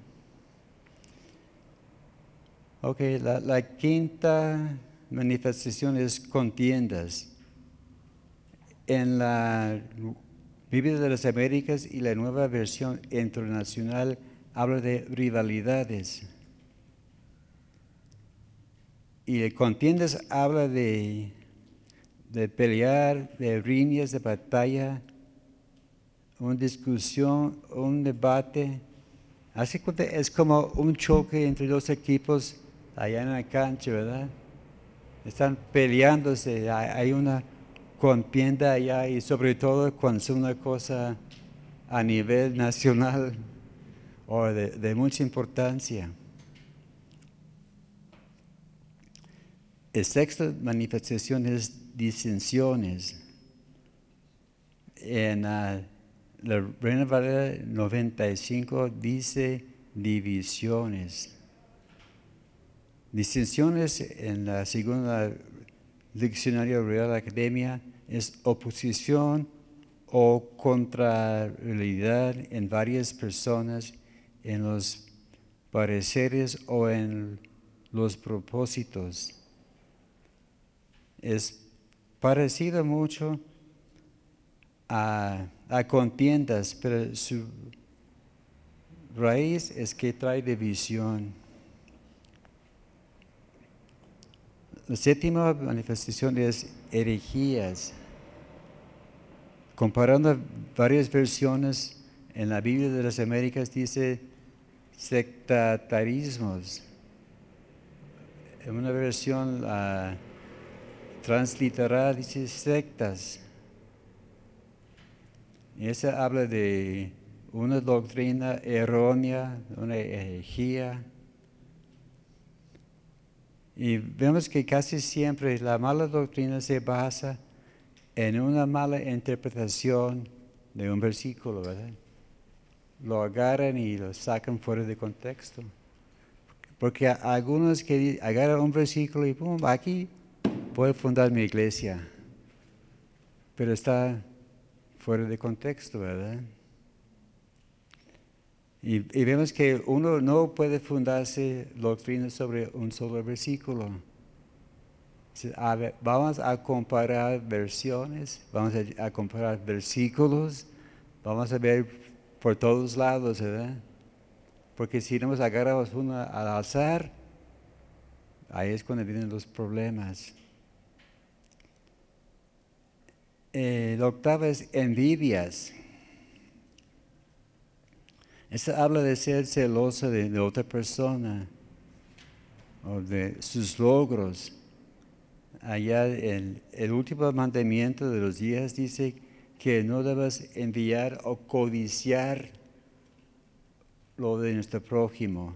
Ok, la, la quinta manifestación es contiendas. En la Biblia de las Américas y la nueva versión internacional habla de rivalidades. Y contiendas habla de, de pelear, de riñas, de batalla, una discusión, un debate. Así que es como un choque entre dos equipos allá en la cancha, ¿verdad? Están peleándose, hay una contienda allá y sobre todo cuando es una cosa a nivel nacional o de mucha importancia. El sexto manifestación es disensiones. En la Reina Valera 95 dice divisiones. Disensiones en la segunda diccionario Real Academia es oposición o contrariedad en varias personas en los pareceres o en los propósitos es parecido mucho a, contiendas, pero su raíz es que trae división. La séptima manifestación es herejías. Comparando varias versiones en la Biblia de las Américas dice sectarismos. En una versión transliteral dice sectas. Esa habla de una doctrina errónea, una herejía. Y vemos que casi siempre la mala doctrina se basa en una mala interpretación de un versículo, ¿verdad? Lo agarran y lo sacan fuera de contexto. Porque algunos que agarran un versículo y pum, aquí puedo fundar mi iglesia, pero está fuera de contexto, ¿verdad? Y, vemos que uno no puede fundarse doctrina sobre un solo versículo. vamos a comparar versiones, vamos a, comparar versículos, vamos a ver por todos lados, ¿verdad? Porque si nos agarramos uno al azar, ahí es cuando vienen los problemas. Eh, la octava es envidias. Esta habla de ser celoso de, otra persona o de sus logros. Allá el, el último mandamiento de los días dice que no debes enviar o codiciar lo de nuestro prójimo.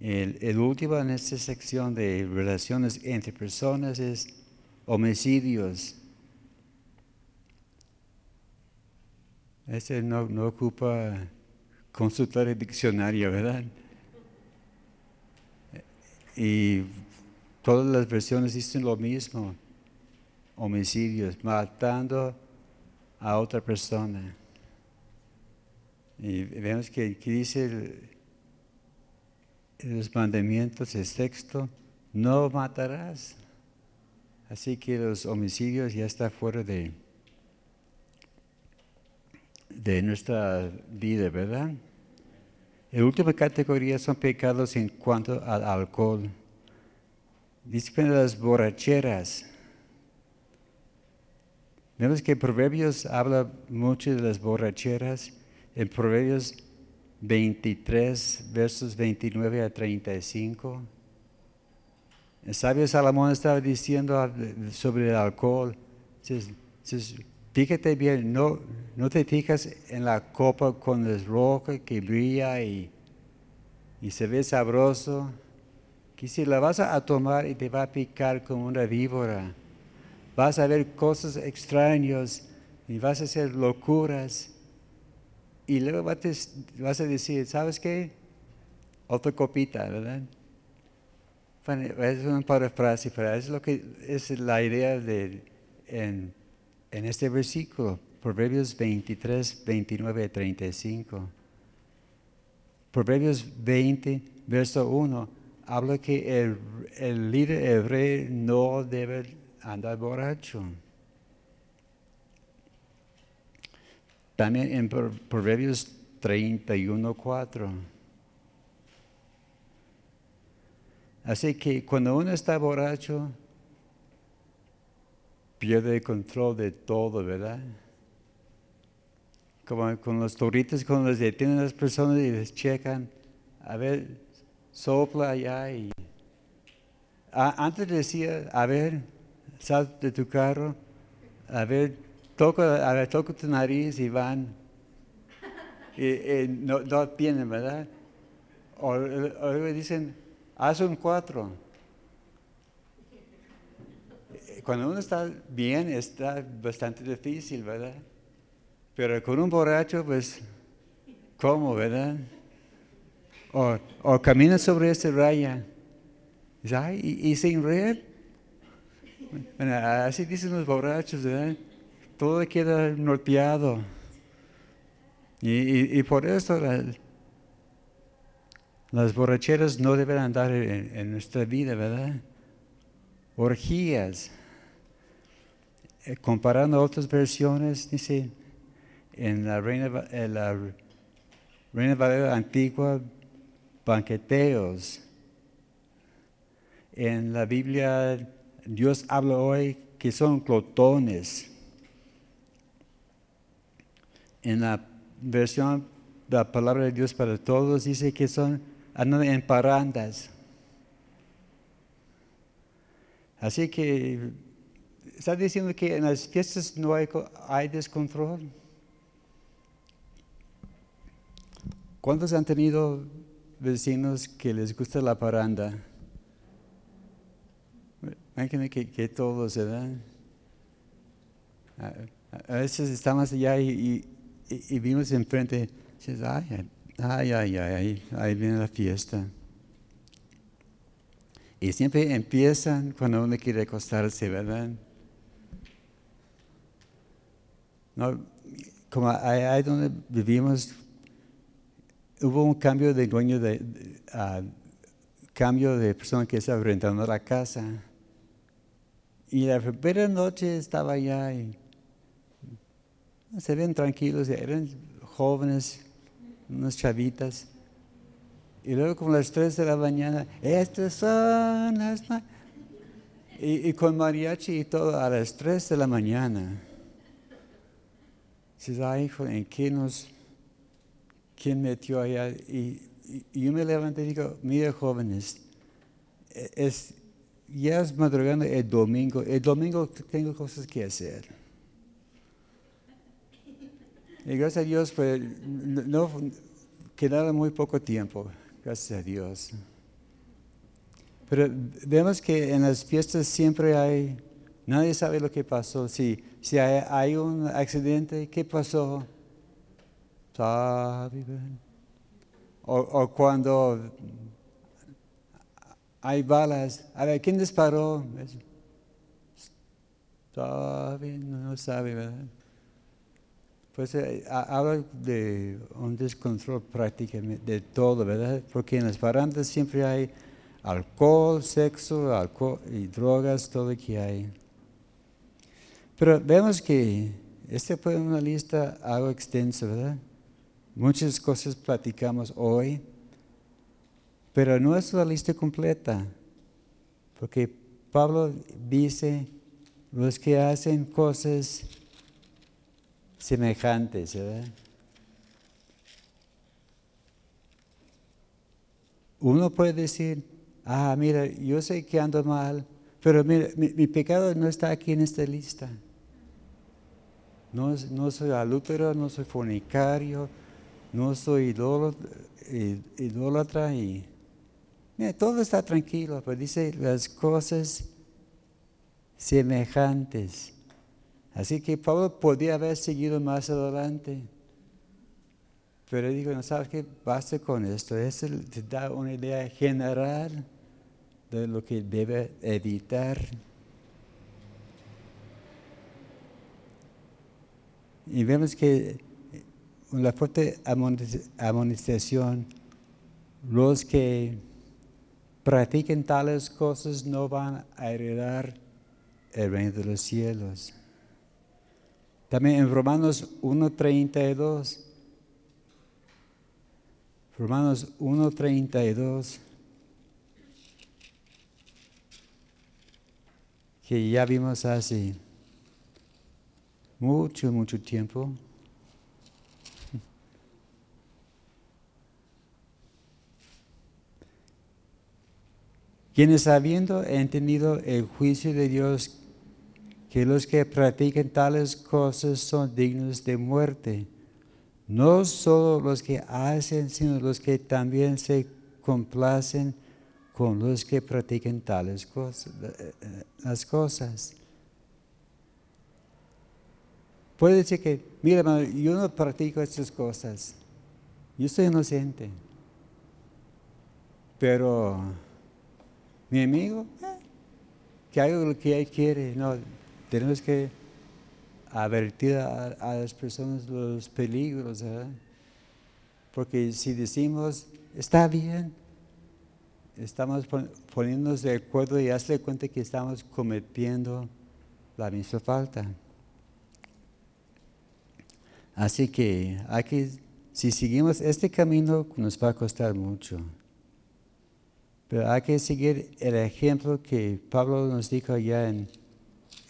El, último en esta sección de relaciones entre personas es homicidios. Ese no, ocupa consultar el diccionario, ¿verdad? Y todas las versiones dicen lo mismo. Homicidios, matando a otra persona. Y vemos que aquí dice los mandamientos, el texto, no matarás. Así que los homicidios ya están fuera de, de nuestra vida, ¿verdad? La última categoría son pecados en cuanto al alcohol. Disciplina las borracheras. Vemos que Proverbios habla mucho de las borracheras. En Proverbios 23, versos 29 a 35. El sabio Salomón estaba diciendo sobre el alcohol. Fíjate bien, no, no te fijas en la copa con el rojo que brilla y, y se ve sabroso, que si la vas a tomar y te va a picar como una víbora, vas a ver cosas extrañas y vas a hacer locuras. Y luego vas a decir, ¿sabes qué? Otra copita, ¿verdad? es una parafrase, pero es lo que es la idea de en en este versículo, Proverbios 23, 29, 35. Proverbios 20, verso 1, habla que el, el líder, el rey, no debe andar borracho. También en Proverbios 31, 4. Así que cuando uno está borracho, pierde el control de todo, ¿verdad? Como con los toritos, cuando les detienen a las personas y les checan, a ver, sopla allá y... antes decía, a ver, sal de tu carro, a ver, toca, a ver, toca tu nariz y van. Y, no, no, tienen, ¿verdad? O, o dicen, haz un cuatro cuando uno está bien está bastante difícil, ¿verdad? Pero con un borracho, pues, ¿cómo, verdad? O, o camina sobre esa raya. ¿Y, y sin red? así dicen los borrachos, ¿verdad? Todo queda norteado. Y, y, por eso las borracheras no deben andar en, en nuestra vida, ¿verdad? Orgías. Eh, comparando otras versiones, dice, en la Reina, la Reina Valera antigua, banqueteos. En la Biblia, Dios habla hoy que son clotones. En la versión de la palabra de Dios para todos dice que son andan en parandas. Así que está diciendo que en las fiestas no hay, hay descontrol. ¿Cuántos han tenido vecinos que les gusta la paranda? Imagínense que, que todos se dan. A, veces estamos allá y, y, vimos enfrente, dices, ay, ay, ay, ay, ahí viene la fiesta. Y siempre empiezan cuando uno quiere acostarse, ¿verdad? No, como ahí, donde vivimos, hubo un cambio de dueño, de, cambio de persona que estaba rentando la casa. Y la primera noche estaba allá y se ven tranquilos, eran jóvenes, unas chavitas. Y luego como las tres de la mañana, estas son las... Y, y con mariachi y todo a las tres de la mañana. Dices, ay, ¿en qué nos, quién metió allá? Y, yo me levanté y digo, mira jóvenes, e, es, ya es madrugando el domingo, el domingo tengo cosas que hacer. Y gracias a Dios, pues, quedaba muy poco tiempo, gracias a Dios. Pero vemos que en las fiestas siempre hay Nadie sabe lo que pasó. Si, si hay, un accidente, ¿qué pasó? O, o, cuando hay balas, a ver, ¿quién disparó? No sabe, ¿verdad? pues eh, habla de un descontrol prácticamente de todo, ¿verdad? Porque en las barandas siempre hay alcohol, sexo, alcohol y drogas, todo lo que hay. Pero vemos que esta fue una lista algo extensa, ¿verdad? Muchas cosas platicamos hoy, pero no es la lista completa, porque Pablo dice, los que hacen cosas semejantes, ¿verdad? Uno puede decir, ah, mira, yo sé que ando mal, pero mira, mi, pecado no está aquí en esta lista. No, soy alútero, no soy fornicario, no soy idólatra y mira, todo está tranquilo, pero dice las cosas semejantes. Así que Pablo podía haber seguido más adelante. Pero dijo, no sabes qué, basta con esto. Esto te da una idea general de lo que debe evitar. Y vemos que la fuerte amonestación, los que practiquen tales cosas no van a heredar el reino de los cielos. También en Romanos 1.32, Romanos 1.32, que ya vimos hace mucho, mucho tiempo. Quienes habiendo entendido el juicio de Dios, que los que practican tales cosas son dignos de muerte, no solo los que hacen, sino los que también se complacen con los que practican tales cosas, eh, eh, las cosas. Puede decir que, mira, yo no practico estas cosas, yo soy inocente, pero mi amigo, eh, que haga lo que él quiere. No, tenemos que advertir a, las personas los peligros, porque si decimos, está bien, estamos poniéndonos de acuerdo y hazle cuenta que estamos cometiendo la misma falta. Así que aquí, si seguimos este camino, nos va a costar mucho. Pero hay que seguir el ejemplo que Pablo nos dijo allá en,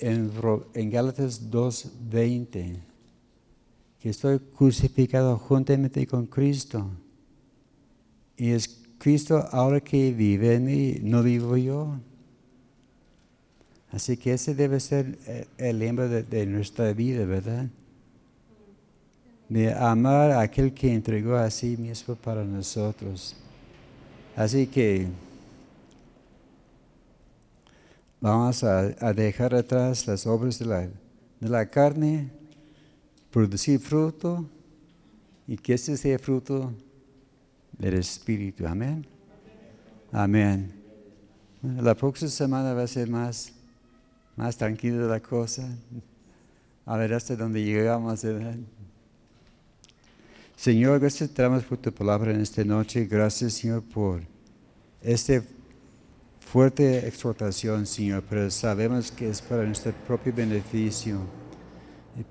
en, en Gálatas 2.20, que estoy crucificado juntamente con Cristo. Y es Cristo ahora que vive en mí, no vivo yo. Así que ese debe ser el lema de, de nuestra vida, ¿verdad? De amar a aquel que entregó a sí mismo para nosotros. Así que Vamos a, dejar atrás las obras de la, de la carne, producir fruto y que ese sea fruto del Espíritu. Amén. Amén. La próxima semana va a ser más, más tranquila la cosa. A ver hasta dónde llegamos. Señor, gracias damos por tu palabra en esta noche. Gracias, Señor, por este fuerte exhortación, Señor, pero sabemos que es para nuestro propio beneficio.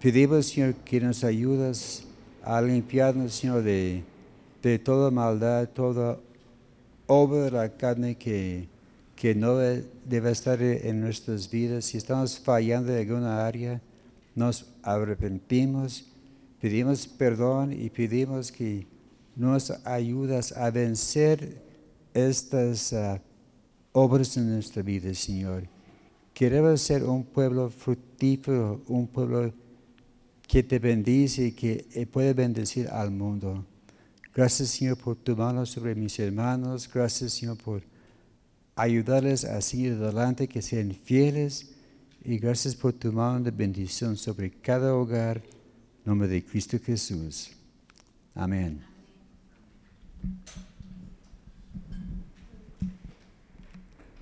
Pedimos, Señor, que nos ayudes a limpiarnos, Señor, de, de toda maldad, toda obra de la carne que, que no debe estar en nuestras vidas. Si estamos fallando en alguna área, nos arrepentimos, pedimos perdón y pedimos que nos ayudas a vencer estas uh, obras en nuestra vida, Señor. Queremos ser un pueblo fructífero, un pueblo que te bendice y que eh, puede bendecir al mundo. Gracias, Señor, por tu mano sobre mis hermanos. Gracias, Señor, por ayudarles a seguir adelante, que sean fieles. Y gracias por tu mano de bendición sobre cada hogar. Nombre de Cristo Jesús. Amén.